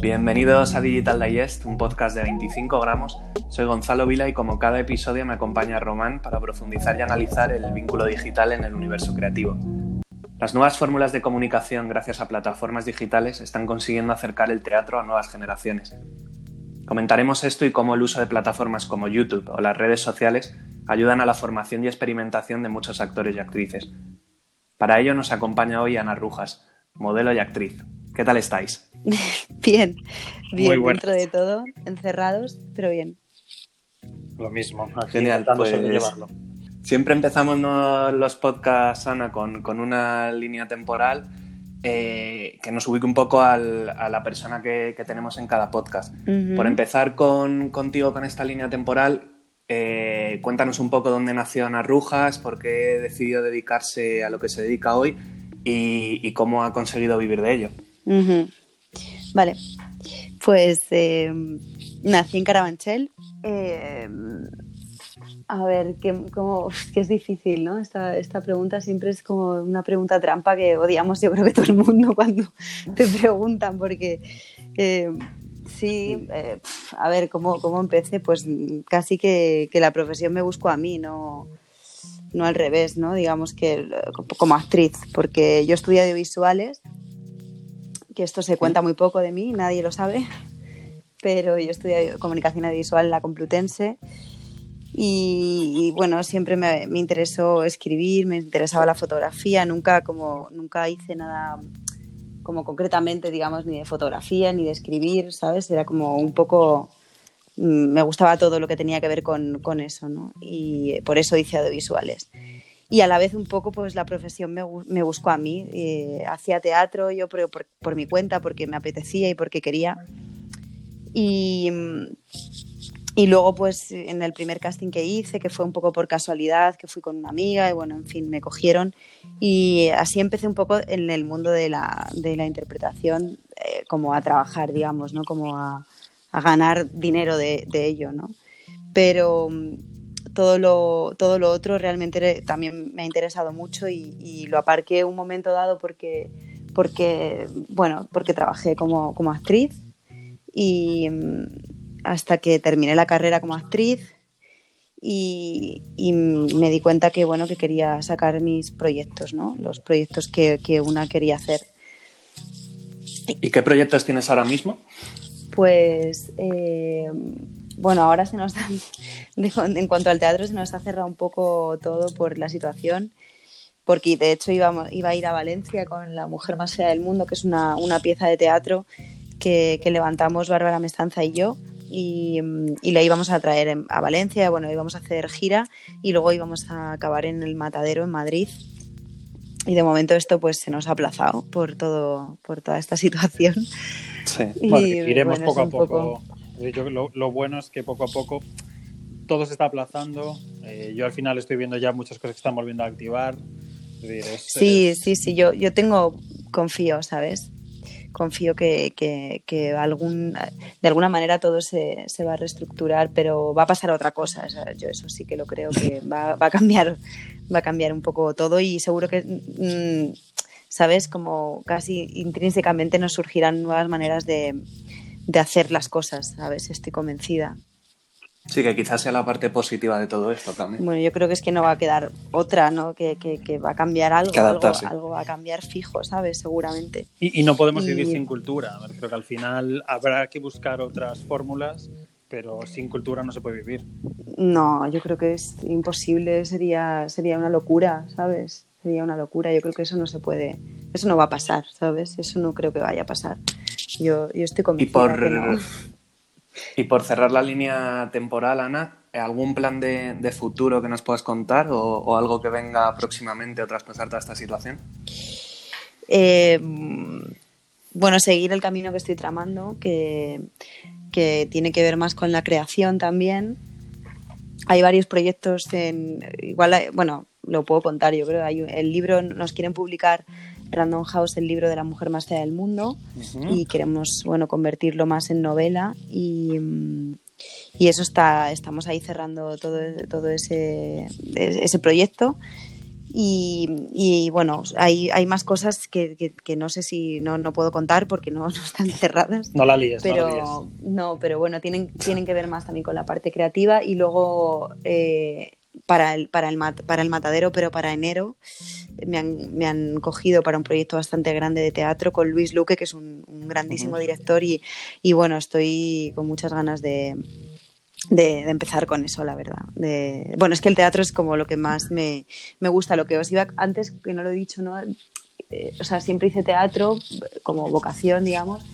Bienvenidos a Digital Digest, un podcast de 25 gramos. Soy Gonzalo Vila y como cada episodio me acompaña Román para profundizar y analizar el vínculo digital en el universo creativo. Las nuevas fórmulas de comunicación gracias a plataformas digitales están consiguiendo acercar el teatro a nuevas generaciones. Comentaremos esto y cómo el uso de plataformas como YouTube o las redes sociales ayudan a la formación y experimentación de muchos actores y actrices. Para ello nos acompaña hoy Ana Rujas, modelo y actriz. ¿Qué tal estáis? bien, bien, dentro de todo, encerrados, pero bien. Lo mismo, genial, pues, llevarlo. Siempre empezamos los podcasts, Ana, con, una línea temporal eh, que nos ubique un poco a la persona que, tenemos en cada podcast. Por empezar con, contigo con esta línea temporal, eh, cuéntanos un poco dónde nació Ana Rujas, por qué decidió dedicarse a lo que se dedica hoy y cómo ha conseguido vivir de ello. Vale, pues eh, nací en Carabanchel. Eh, a ver, que, que, es difícil, ¿no? Esta, esta, pregunta siempre es como una pregunta trampa que odiamos yo creo que todo el mundo cuando te preguntan, porque eh, sí, a ver, ¿cómo, ¿cómo, empecé? Pues casi que, que, la profesión me buscó a mí, no, no al revés, ¿no? Digamos que como actriz, porque yo estudié audiovisuales que esto se cuenta muy poco de mí, nadie lo sabe, pero yo estudié comunicación audiovisual en la Complutense y, bueno, siempre me, interesó escribir, me interesaba la fotografía, nunca, como, nunca hice nada como concretamente, digamos, ni de fotografía ni de escribir, ¿sabes? Era como un poco, mm, me gustaba todo lo que tenía que ver con, con eso, ¿no? Y por eso hice audiovisuales y a la vez un poco pues la profesión me, me buscó a mí. Eh, hacía teatro yo por, por, mi cuenta porque me apetecía y porque quería. Y, y luego pues en el primer casting que hice, que fue un poco por casualidad, que fui con una amiga y bueno, en fin, me cogieron. Y así empecé un poco en el mundo de la, de la interpretación, eh, como a trabajar, digamos, ¿no? Como a, a ganar dinero de, de ello, ¿no? Pero todo lo, todo lo otro realmente también me ha interesado mucho y, lo aparqué un momento dado porque, porque, bueno, porque trabajé como, como actriz y mm, hasta que terminé la carrera como actriz y, me di cuenta que, bueno, que quería sacar mis proyectos, ¿no? los proyectos que, que una quería hacer. ¿Y qué proyectos tienes ahora mismo? Pues eh, bueno, ahora se nos en cuanto al teatro se nos ha cerrado un poco todo por la situación, porque de hecho íbamos, iba a ir a Valencia con La Mujer Más Fea del Mundo, que es una, pieza de teatro que, levantamos Bárbara Mestanza y yo, y, y, la íbamos a traer a Valencia, bueno, íbamos a hacer gira y luego íbamos a acabar en el Matadero en Madrid. Y de momento esto pues se nos ha aplazado por todo, por toda esta situación. Sí, iremos poco a poco. Lo, bueno es que poco a poco todo se está aplazando. Eh, yo al final estoy viendo ya muchas cosas que están volviendo a activar. sí, sí, sí, yo, yo tengo, confío, ¿sabes? Confío que, que, algún, de alguna manera todo se, se, va a reestructurar, pero va a pasar otra cosa. yo eso sí que lo creo que va, va, a cambiar, va a cambiar un poco todo y seguro que, mm, ¿sabes? Como casi intrínsecamente nos surgirán nuevas maneras de, de hacer las cosas, ¿sabes? Estoy convencida. Sí, que quizás sea la parte positiva de todo esto también. Bueno, yo creo que es que no va a quedar otra, ¿no? Que, que, va a cambiar algo, algo, va a cambiar fijo, ¿sabes? Seguramente. Y, no podemos vivir sin cultura. Creo que al final habrá que buscar otras fórmulas, pero sin cultura no se puede vivir. No, yo creo que es imposible, sería, sería una locura, ¿sabes? Sería una locura. Yo creo que eso no se puede, eso no va a pasar, ¿sabes? Eso no creo que vaya a pasar. Yo, estoy convencida y por, Y por cerrar la línea temporal, Ana, ¿algún plan de, futuro que nos puedas contar o, algo que venga próximamente o traspasar toda esta situación? Eh, bueno, seguir el camino que estoy tramando, que, tiene que ver más con la creación también. Hay varios proyectos en. Igual, bueno, lo puedo contar, yo creo. Hay, el libro nos quieren publicar Random House, el libro de la mujer más fea del mundo, y queremos bueno, convertirlo más en novela y, y, eso está, estamos ahí cerrando todo, todo ese, ese proyecto. Y, bueno, hay, hay más cosas que, no sé si no, no puedo contar porque no, están cerradas. No la líes, pero, no, pero bueno, tienen, tienen que ver más también con la parte creativa y luego eh, para, el, para, el para el matadero, pero para enero me han, me han, cogido para un proyecto bastante grande de teatro con Luis Luque, que es un, grandísimo director y, y bueno, estoy con muchas ganas de, de, empezar con eso, la verdad. De, bueno, es que el teatro es como lo que más me, me gusta, lo que os iba antes, que no lo he dicho, ¿no? Eh, o sea, siempre hice teatro como vocación, digamos,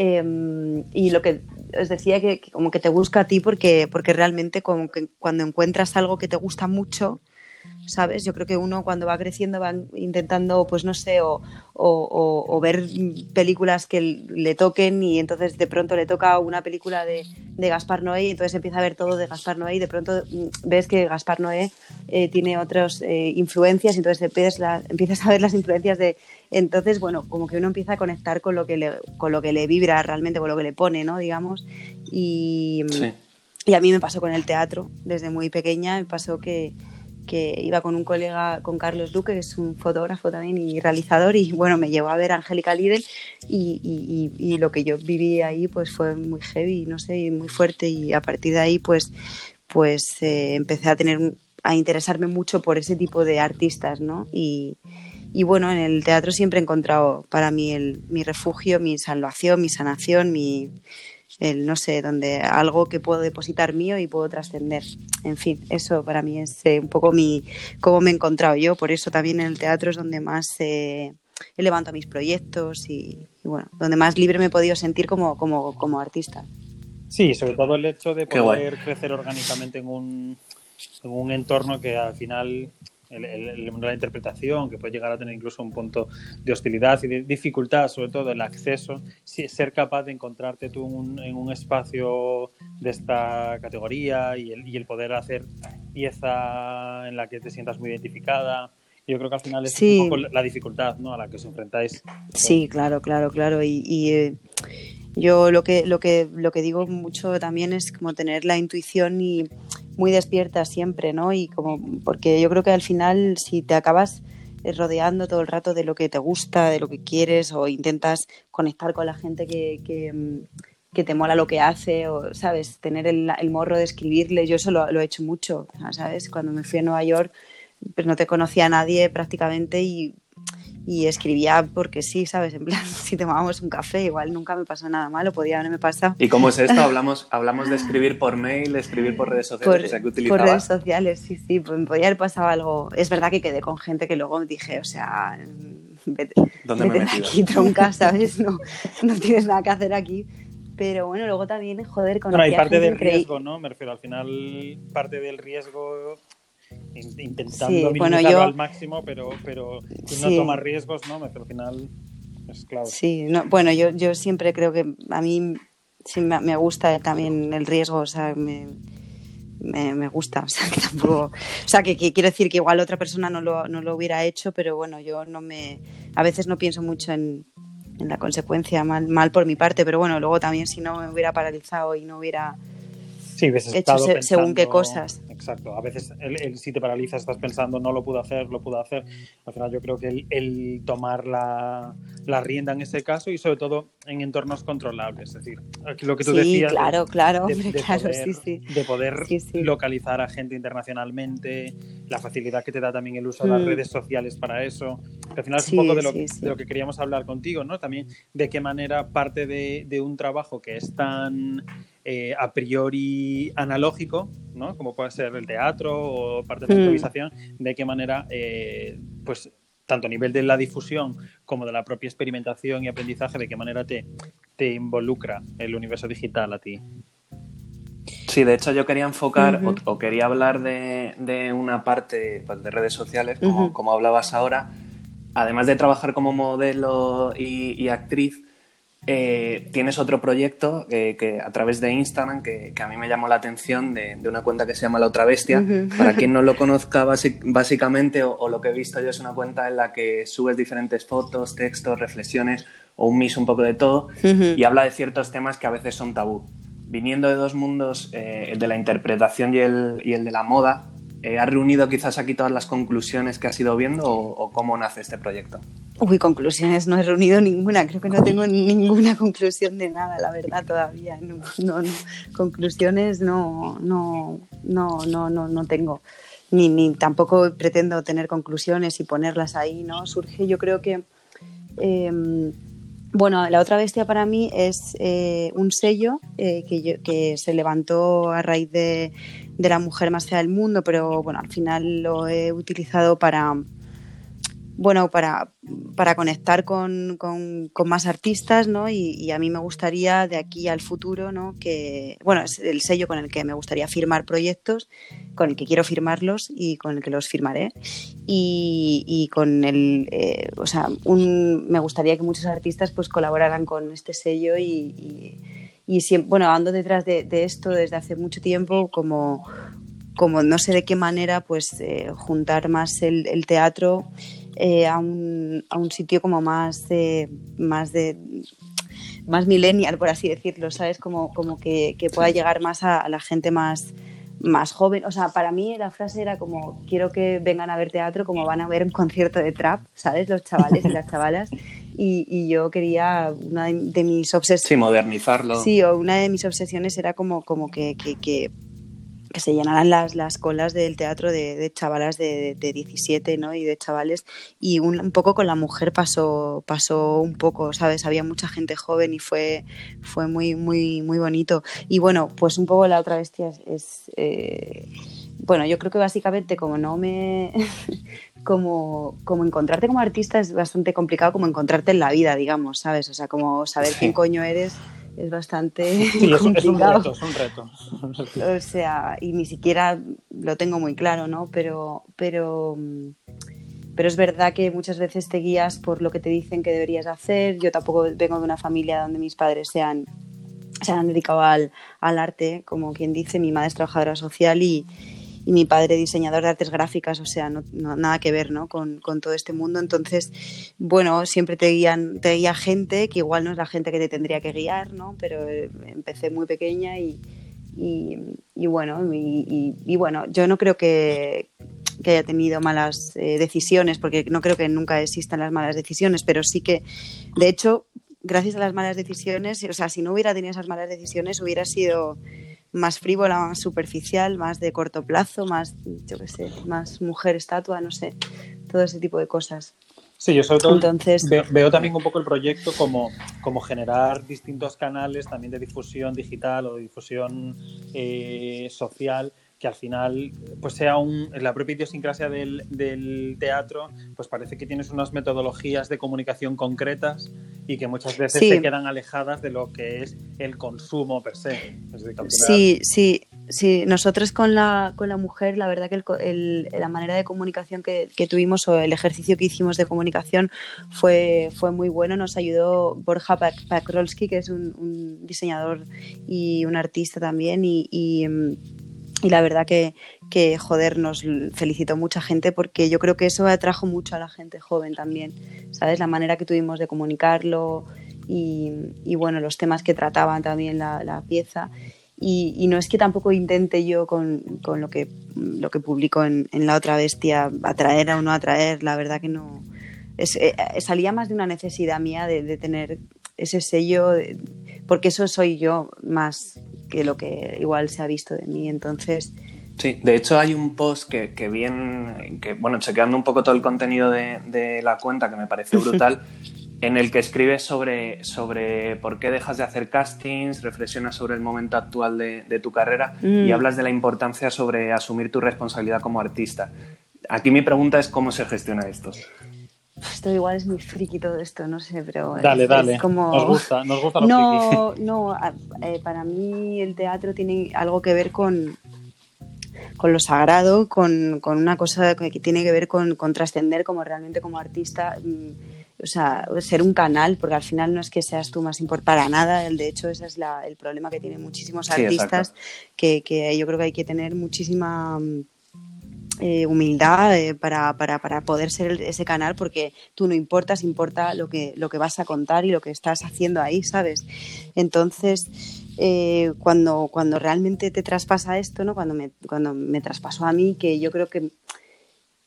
em, y lo que os decía que, que, como que te busca a ti porque, porque realmente como que cuando encuentras algo que te gusta mucho, ¿sabes? Yo creo que uno cuando va creciendo va intentando, pues no sé, o, ver películas que le toquen y entonces de pronto le toca una película de, Gaspar Noé y entonces empieza a ver todo de Gaspar Noé y de pronto mm, ves que Gaspar Noé eh, tiene otras eh, influencias y entonces empiezas, a ver las influencias de... Entonces, bueno, como que uno empieza a conectar con lo que le, con lo que le vibra realmente, con lo que le pone, ¿no? Digamos. Y, y a mí me pasó con el teatro desde muy pequeña, me pasó que que iba con un colega, con Carlos Duque, que es un fotógrafo también y realizador, y bueno, me llevó a ver a Angélica Lidl y, y, lo que yo viví ahí pues fue muy heavy, no sé, muy fuerte y a partir de ahí pues, pues eh, empecé a tener a interesarme mucho por ese tipo de artistas, ¿no? Y, y bueno, en el teatro siempre he encontrado para mí el, mi refugio, mi salvación, mi sanación, mi, el no sé, donde algo que puedo depositar mío y puedo trascender. En fin, eso para mí es eh, un poco mi cómo me he encontrado yo, por eso también en el teatro es donde más eh, he levantado mis proyectos y, bueno, donde más libre me he podido sentir como, como, como artista. Sí, sobre todo el hecho de poder crecer orgánicamente en un, en un entorno que al final el, de la interpretación, que puede llegar a tener incluso un punto de hostilidad y de dificultad, sobre todo el acceso, ser capaz de encontrarte tú en un, espacio de esta categoría y el, y el, poder hacer pieza en la que te sientas muy identificada. Yo creo que al final es un poco la dificultad ¿no? a la que os enfrentáis. Sí, claro, claro, claro. Y, eh, yo lo que, lo, que, lo que digo mucho también es como tener la intuición y muy despierta siempre, ¿no? Y como, porque yo creo que al final si te acabas eh, rodeando todo el rato de lo que te gusta, de lo que quieres, o intentas conectar con la gente que, que, mm, te mola lo que hace, o, ¿sabes? Tener el, morro de escribirle, yo eso lo, lo, he hecho mucho, ¿sabes? Cuando me fui a Nueva York, pues no te conocía a nadie prácticamente y y escribía porque sí, ¿sabes? En plan, si tomábamos un café, igual nunca me pasó nada malo, podía haberme pasado. ¿Y cómo es esto? Hablamos, hablamos de escribir por mail, de escribir por redes sociales, por, por redes sociales, sí, sí, pues me podía haber pasado algo. Es verdad que quedé con gente que luego dije, o sea, vete, ¿Dónde me aquí, tronca, ¿sabes? No, no tienes nada que hacer aquí pero bueno, luego también, joder, con Bueno, hay parte del riesgo, ¿no? Me refiero, al final, parte del riesgo intentando minimizarlo al máximo, pero, pero no tomar riesgos, ¿no? Al final es clave. Sí, no, bueno, yo, yo siempre creo que a mí sí me, gusta también el riesgo, o sea, me, me, gusta, o sea, que tampoco, o sea, que, quiero decir que igual otra persona no lo, no lo hubiera hecho, pero bueno, yo no me, a veces no pienso mucho en, en la consecuencia, mal, mal por mi parte, pero bueno, luego también si no me hubiera paralizado y no hubiera sí, hecho según qué cosas exacto. A veces el, si te paralizas estás pensando no lo puedo hacer, lo puedo hacer. Al final yo creo que el, tomar la, la, rienda en ese caso y sobre todo en entornos controlables. Es decir, lo que tú decías. Claro, claro, de, claro, poder, sí, sí. De poder localizar a gente internacionalmente, la facilidad que te da también el uso de las mm. redes sociales para eso. al final es un poco de lo, de lo, que queríamos hablar contigo, ¿no? También de qué manera parte de, de un trabajo que es tan eh, a priori analógico, ¿no? como puede ser el teatro o parte de la mm. improvisación, de qué manera, eh, pues tanto a nivel de la difusión como de la propia experimentación y aprendizaje, de qué manera te, te involucra el universo digital a ti. Sí, de hecho yo quería enfocar o, quería hablar de, una parte pues, de redes sociales, como, hablabas ahora, además de trabajar como modelo y actriz, eh, tienes otro proyecto eh, que a través de Instagram que, a mí me llamó la atención de, una cuenta que se llama La Otra Bestia. Para quien no lo conozca, básicamente, o, lo que he visto yo es una cuenta en la que subes diferentes fotos, textos, reflexiones o un mix un poco de todo y habla de ciertos temas que a veces son tabú. Viniendo de dos mundos, eh, el de la interpretación y el, y el de la moda, Eh, ¿Has reunido quizás aquí todas las conclusiones que has ido viendo o, cómo nace este proyecto? Uy, conclusiones, no he reunido ninguna, creo que no tengo ninguna conclusión de nada, la verdad, todavía. No, no, Conclusiones no, no, no, no, no, no tengo. Ni, ni tampoco pretendo tener conclusiones y ponerlas ahí, ¿no? Surge, yo creo que. Em, bueno, La Otra Bestia para mí es eh, un sello eh, que, que, se levantó a raíz de, de, la mujer más fea del mundo, pero bueno, al final lo he utilizado para, bueno, para, para conectar con, con, más artistas, ¿no? Y, a mí me gustaría de aquí al futuro, ¿no? Que, bueno, es el sello con el que me gustaría firmar proyectos, con el que quiero firmarlos y con el que los firmaré. Y, con el, eh, o sea, me gustaría que muchos artistas pues colaboraran con este sello y, y, siempre, bueno, ando detrás de, de, esto desde hace mucho tiempo como, como no sé de qué manera, pues eh, juntar más el, el teatro eh, a, un, a, un, sitio como más, más de más millennial, por así decirlo, ¿sabes? Como, como que, que pueda llegar más a, la gente más, más joven. O sea, para mí la frase era como, quiero que vengan a ver teatro como van a ver un concierto de trap, ¿sabes? Los chavales y las chavalas. Y, y yo quería, una de, mis obsesiones... Sí, modernizarlo. Sí, o una de mis obsesiones era como, como que, que, que que se llenaran las, las colas del teatro de, de chavalas de, de, 17 ¿no? y de chavales. Y un, poco con la mujer pasó pasó un poco sabes había mucha gente joven y fue fue muy muy muy bonito. Y bueno pues un poco la otra bestia es, eh, bueno yo creo que básicamente como no me como, como encontrarte como artista es bastante complicado como encontrarte en la vida digamos sabes o sea como saber quién coño eres es bastante sí, es, complicado. Es un reto, O sea, y ni siquiera lo tengo muy claro, ¿no? Pero, pero, pero es verdad que muchas veces te guías por lo que te dicen que deberías hacer. Yo tampoco vengo de una familia donde mis padres sean se han dedicado al, al arte, como quien dice, mi madre es trabajadora social y, y mi padre diseñador de artes gráficas, o sea, no, nada que ver ¿no? con, con, todo este mundo. Entonces, bueno, siempre te, guían, te guía gente que igual no es la gente que te tendría que guiar, ¿no? pero eh, empecé muy pequeña y, y, bueno, y, bueno, yo no creo que, que haya tenido malas eh, decisiones, porque no creo que nunca existan las malas decisiones, pero sí que, de hecho, gracias a las malas decisiones, o sea, si no hubiera tenido esas malas decisiones, hubiera sido más frívola, más superficial, más de corto plazo, más, yo qué sé, más mujer estatua, no sé, todo ese tipo de cosas. Sí, yo sobre todo Entonces, veo, también un poco el proyecto como, como generar distintos canales también de difusión digital o de difusión eh, social que al final pues sea un, la propia idiosincrasia del, del, teatro, pues parece que tienes unas metodologías de comunicación concretas y que muchas veces se quedan alejadas de lo que es el consumo per se. sí, sí, sí. Nosotros con la, con la mujer, la verdad que el, la manera de comunicación que, que, tuvimos o el ejercicio que hicimos de comunicación fue, fue muy bueno. Nos ayudó Borja Pakrolski, que es un, un diseñador y un artista también y, y mm, y la verdad que, que, joder, nos felicitó mucha gente porque yo creo que eso atrajo mucho a la gente joven también, ¿sabes? La manera que tuvimos de comunicarlo y, y bueno, los temas que trataban también la, la pieza. Y, y, no es que tampoco intente yo con, con lo, que, lo que publico en, en, La Otra Bestia atraer o no atraer, la verdad que no. Es, eh, salía más de una necesidad mía de, de tener ese sello, porque eso soy yo más que lo que igual se ha visto de mí. Entonces. Sí, de hecho hay un post que, que bien, que bueno, chequeando un poco todo el contenido de, de la cuenta que me parece brutal, en el que escribes sobre, sobre por qué dejas de hacer castings, reflexionas sobre el momento actual de, de tu carrera y mm. hablas de la importancia sobre asumir tu responsabilidad como artista. Aquí mi pregunta es cómo se gestiona esto. Esto igual es muy friki todo esto, no sé, pero. Dale, dale. como... Nos gusta, nos gusta No, no, eh, para mí el teatro tiene algo que ver con, con lo sagrado, con, con, una cosa que tiene que ver con, con trascender como realmente como artista. Mm, o sea, ser un canal, porque al final no es que seas tú más importante para nada, de hecho ese es la, el problema que tienen muchísimos artistas, que, que yo creo que hay que tener muchísima mm, eh, humildad eh, para, para, para, poder ser ese canal porque tú no importas, importa lo que, lo que vas a contar y lo que estás haciendo ahí, ¿sabes? Entonces, eh, cuando, cuando realmente te traspasa esto, ¿no? Cuando me, cuando me traspasó a mí, que yo creo que,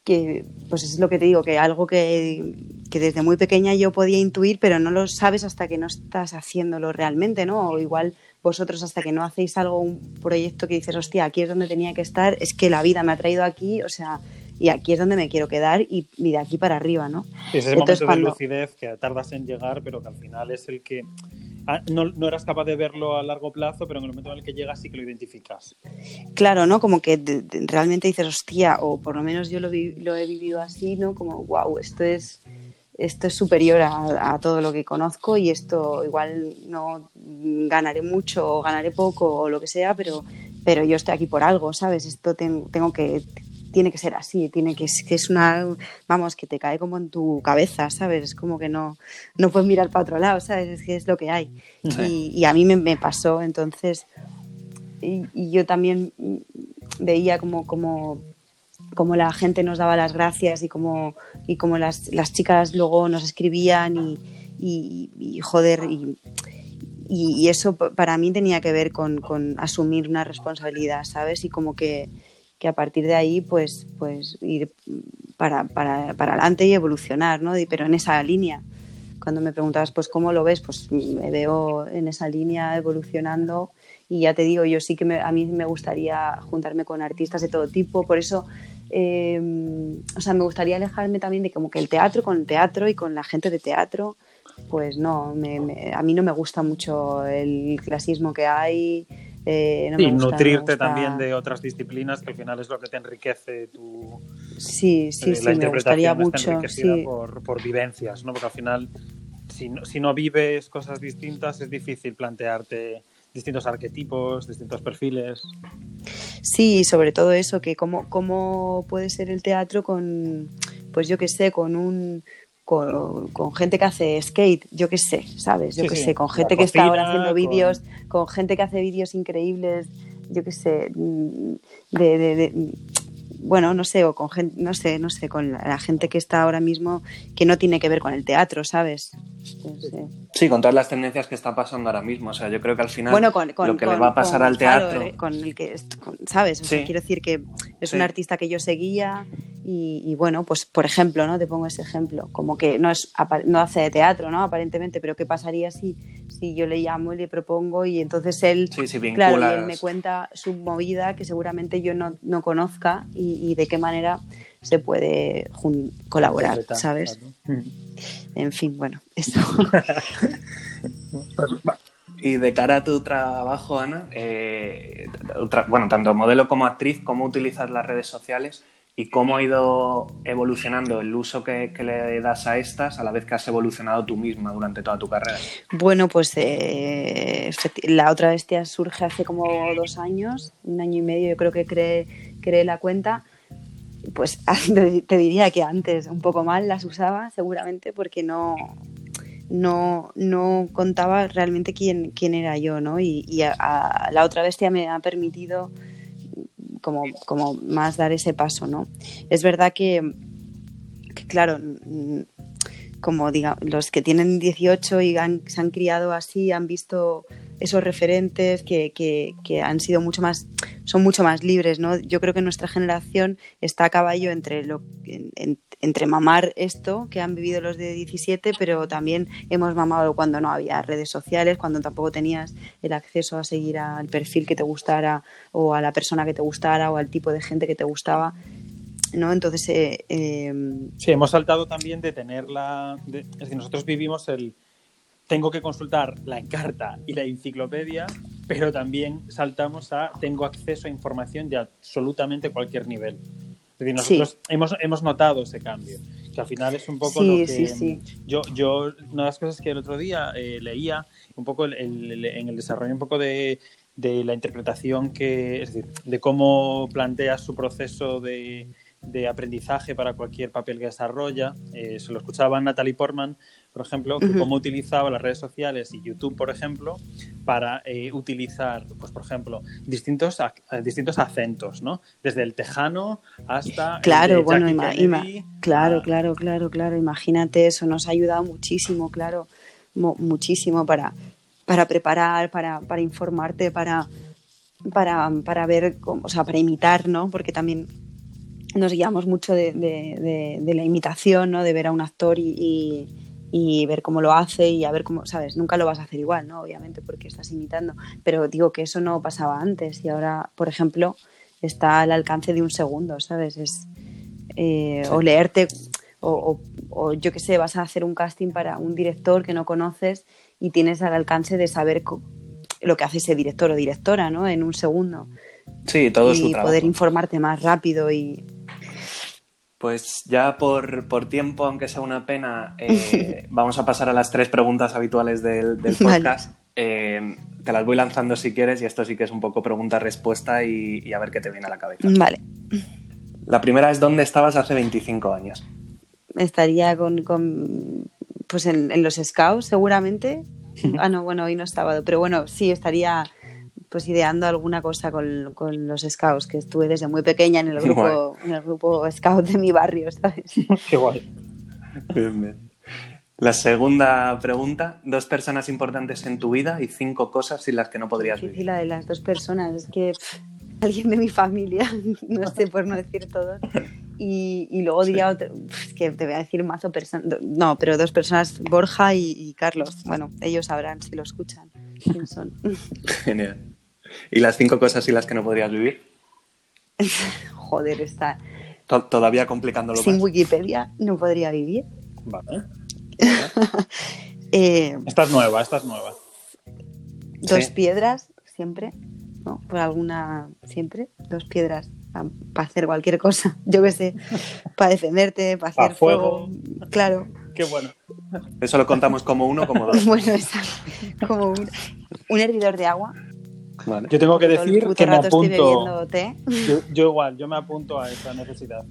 que pues es lo que te digo, que algo que, que, desde muy pequeña yo podía intuir, pero no lo sabes hasta que no estás haciéndolo realmente, ¿no? O igual vosotros hasta que no hacéis algo, un proyecto que dices, hostia, aquí es donde tenía que estar, es que la vida me ha traído aquí, o sea, y aquí es donde me quiero quedar y, de aquí para arriba, ¿no? Es el momento de lucidez que tardas en llegar, pero que al final es el que ah, no, no, eras capaz de verlo a largo plazo, pero en el momento en el que llegas sí que lo identificas. Claro, ¿no? Como que realmente dices, hostia, o por lo menos yo lo, lo he vivido así, ¿no? Como, wow, esto es esto es superior a, todo lo que conozco y esto igual no ganaré mucho o ganaré poco o lo que sea, pero, pero yo estoy aquí por algo, ¿sabes? Esto tengo que, tiene que ser así, tiene que, que es una, vamos, que te cae como en tu cabeza, ¿sabes? Es como que no, no puedes mirar para otro lado, ¿sabes? Es que es lo que hay. Y, a mí me, pasó, entonces, y, yo también veía como, como, como la gente nos daba las gracias y como, y como las, las chicas luego nos escribían y, y joder, y, y, eso para mí tenía que ver con, con, asumir una responsabilidad, ¿sabes? Y como que, que a partir de ahí pues, pues ir para, para, para adelante y evolucionar, ¿no? Pero en esa línea. Cuando me preguntabas, pues, ¿cómo lo ves? Pues me veo en esa línea evolucionando y ya te digo, yo sí que a mí me gustaría juntarme con artistas de todo tipo, por eso, em, o sea, me gustaría alejarme también de como que el teatro con el teatro y con la gente de teatro, pues no, a mí no me gusta mucho el clasismo que hay, eh, y nutrirte también de otras disciplinas, que al final es lo que te enriquece tu. Sí, sí, eh, sí, me gustaría mucho. Sí. Por, por, vivencias, ¿no? Porque al final, si no, si no vives cosas distintas, es difícil plantearte distintos arquetipos, distintos perfiles. Sí, sobre todo eso, que cómo, cómo puede ser el teatro con, pues yo qué sé, con un con, gente que hace skate, yo qué sé, ¿sabes? Yo qué sé, con gente que está ahora haciendo vídeos, con gente que hace vídeos increíbles, yo qué sé, mm, de, bueno, no sé, o con gente, no sé, no sé, con la, gente que está ahora mismo que no tiene que ver con el teatro, ¿sabes? Sí, con todas las tendencias que está pasando ahora mismo. O sea, yo creo que al final lo que le va a pasar al teatro. Eh, con el que, ¿sabes? quiero decir que es un artista que yo seguía y, bueno, pues por ejemplo, ¿no? Te pongo ese ejemplo, como que no, es, no hace de teatro, ¿no? Aparentemente, pero ¿qué pasaría si, si yo le llamo y le propongo y entonces él, claro, él me cuenta su movida que seguramente yo no, no conozca y, de qué manera se puede colaborar, ¿sabes? En fin, bueno, eso. y de cara a tu trabajo, Ana, eh, bueno, tanto modelo como actriz, ¿cómo utilizas las redes sociales? y cómo ha ido evolucionando el uso que, le das a estas a la vez que has evolucionado tú misma durante toda tu carrera. Bueno, pues eh, la otra bestia surge hace como dos años, un año y medio, yo creo que creé, creé la cuenta. Pues te diría que antes un poco mal las usaba, seguramente, porque no, no, no contaba realmente quién, quién era yo, ¿no? Y, la otra bestia me ha permitido como, como más dar ese paso, ¿no? Es verdad que, claro, como diga, los que tienen 18 y se han criado así, han visto esos referentes que, que, han sido mucho más, son mucho más libres, ¿no? Yo creo que nuestra generación está a caballo entre, lo, entre mamar esto que han vivido los de 17, pero también hemos mamado cuando no había redes sociales, cuando tampoco tenías el acceso a seguir al perfil que te gustara o a la persona que te gustara o al tipo de gente que te gustaba. ¿no? Entonces. Eh, em, sí, hemos saltado también de tener la. es decir, nosotros vivimos el tengo que consultar la encarta y la enciclopedia, pero también saltamos a tengo acceso a información de absolutamente cualquier nivel. Es decir, nosotros hemos, hemos notado ese cambio, que al final es un poco lo que yo, yo, una de las cosas que el otro día eh, leía, un poco en el desarrollo un poco de, de la interpretación que, es decir, de cómo plantea su proceso de, de aprendizaje para cualquier papel que desarrolla. Eh, se lo escuchaba Natalie Portman, por ejemplo, cómo utilizaba las redes sociales y YouTube, por ejemplo, para eh, utilizar, pues, por ejemplo, distintos, distintos acentos, ¿no? Desde el tejano hasta. Claro, bueno, claro, claro, claro, claro. Imagínate eso, nos ha ayudado muchísimo, claro, muchísimo para para preparar, para, para informarte, para, para, para ver, cómo, o sea, para imitar, ¿no? Porque también nos guiamos mucho de, de, de, la imitación, ¿no? De ver a un actor y, y, ver cómo lo hace y a ver cómo, ¿sabes? Nunca lo vas a hacer igual, ¿no? Obviamente porque estás imitando, pero digo que eso no pasaba antes y ahora, por ejemplo, está al alcance de un segundo, ¿sabes? Es, eh, O leerte, o, o, yo qué sé, vas a hacer un casting para un director que no conoces y tienes al alcance de saber lo que hace ese director o directora, ¿no? En un segundo. Sí, todo y poder informarte más rápido y... Pues ya por, por tiempo, aunque sea una pena, eh, vamos a pasar a las tres preguntas habituales del, del podcast. Eh, te las voy lanzando si quieres y esto sí que es un poco pregunta-respuesta y, y, a ver qué te viene a la cabeza. Vale. La primera es ¿dónde estabas hace 25 años? Estaría con, con pues en, en, los scouts seguramente. ah, no, bueno, hoy no es sábado, pero bueno, sí, estaría pues ideando alguna cosa con, con, los scouts, que estuve desde muy pequeña en el grupo, en el grupo scout de mi barrio, ¿sabes? Qué guay. Bien, bien. La segunda pregunta, dos personas importantes en tu vida y cinco cosas sin las que no podrías vivir. La de las dos personas, es que pff, alguien de mi familia, no sé por no decir todos. Y, y luego diría sí. otro, pff, que te voy a decir mazo personas, no, pero dos personas, Borja y, y Carlos. Bueno, ellos sabrán si lo escuchan quién son. Genial. ¿Y las cinco cosas sin las que no podrías vivir? Joder, está. Todavía complicándolo Sin más. Wikipedia no podría vivir. Vale. eh, esta es nueva, esta es nueva. Dos sí. piedras, siempre. ¿no? Por alguna. Siempre. Dos piedras para hacer cualquier cosa. Yo qué sé. Para defenderte, para hacer pa fuego. fuego. Claro. Qué bueno. Eso lo contamos como uno o como dos. bueno, esa, como un, un hervidor de agua. Vale. Yo tengo que decir que me apunto. Yo, yo, igual, yo me apunto a esa necesidad.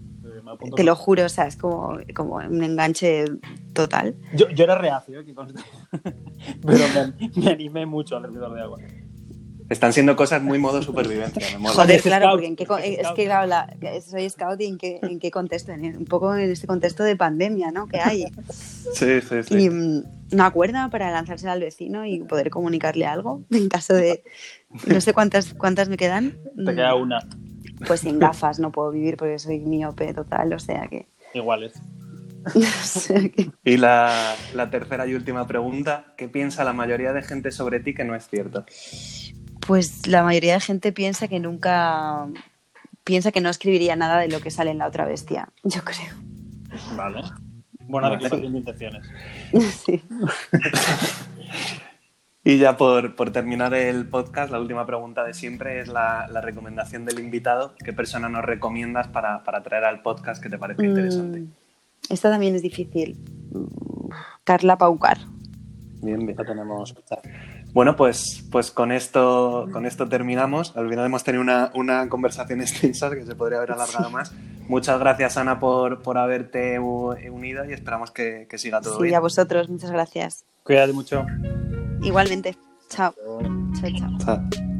Te lo juro, o sea, es como, como un enganche total. Yo, yo era reacio, pero me, me, animé mucho al hervidor de agua. Están siendo cosas muy modo supervivencia. Me mola. Joder, claro, porque en qué, es que claro, la, soy scout y en qué, en qué contexto, en, un poco en este contexto de pandemia, ¿no? Que hay. Sí, sí, sí. Y mm, una cuerda para lanzarse al vecino y poder comunicarle algo en caso de. No sé cuántas, cuántas me quedan. Te queda una. Pues sin gafas no puedo vivir porque soy miope total, o sea que. Iguales. Y la, la tercera y última pregunta: ¿qué piensa la mayoría de gente sobre ti que no es cierto? Pues la mayoría de gente piensa que nunca. piensa que no escribiría nada de lo que sale en la otra bestia, yo creo. Vale. Buena vale. declaración de intenciones. Sí. y ya por, por, terminar el podcast, la última pregunta de siempre es la, la recomendación del invitado. ¿Qué persona nos recomiendas para, para, traer al podcast que te parece interesante? Mm, esta también es difícil. Carla Paucar. Bien, bien. La tenemos. Bueno, pues, pues con, esto, con esto terminamos. Al final hemos tenido una, una conversación extensa que se podría haber alargado sí. más. Muchas gracias, Ana, por, por haberte unido y esperamos que, que siga todo sí, bien. Sí, a vosotros. Muchas gracias. Cuídate mucho. Igualmente. Chao. Chao, chao. chao.